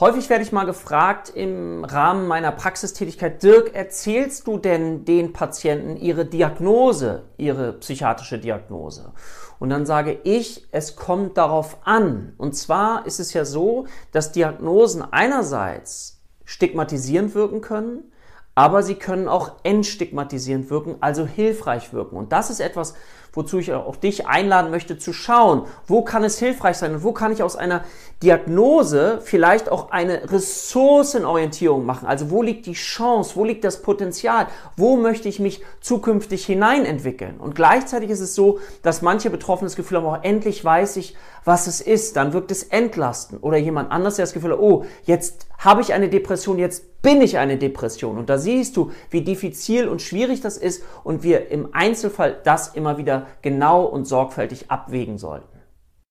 Häufig werde ich mal gefragt im Rahmen meiner Praxistätigkeit, Dirk, erzählst du denn den Patienten ihre Diagnose, ihre psychiatrische Diagnose? Und dann sage ich, es kommt darauf an. Und zwar ist es ja so, dass Diagnosen einerseits stigmatisierend wirken können, aber sie können auch entstigmatisierend wirken, also hilfreich wirken. Und das ist etwas, wozu ich auch dich einladen möchte zu schauen, wo kann es hilfreich sein und wo kann ich aus einer Diagnose vielleicht auch eine Ressourcenorientierung machen. Also wo liegt die Chance, wo liegt das Potenzial, wo möchte ich mich zukünftig hineinentwickeln. Und gleichzeitig ist es so, dass manche Betroffene das Gefühl haben, auch endlich weiß ich, was es ist. Dann wirkt es entlasten. Oder jemand anders, der das Gefühl hat, oh, jetzt habe ich eine Depression, jetzt bin ich eine Depression. Und da siehst du, wie diffizil und schwierig das ist und wir im Einzelfall das immer wieder genau und sorgfältig abwägen sollten.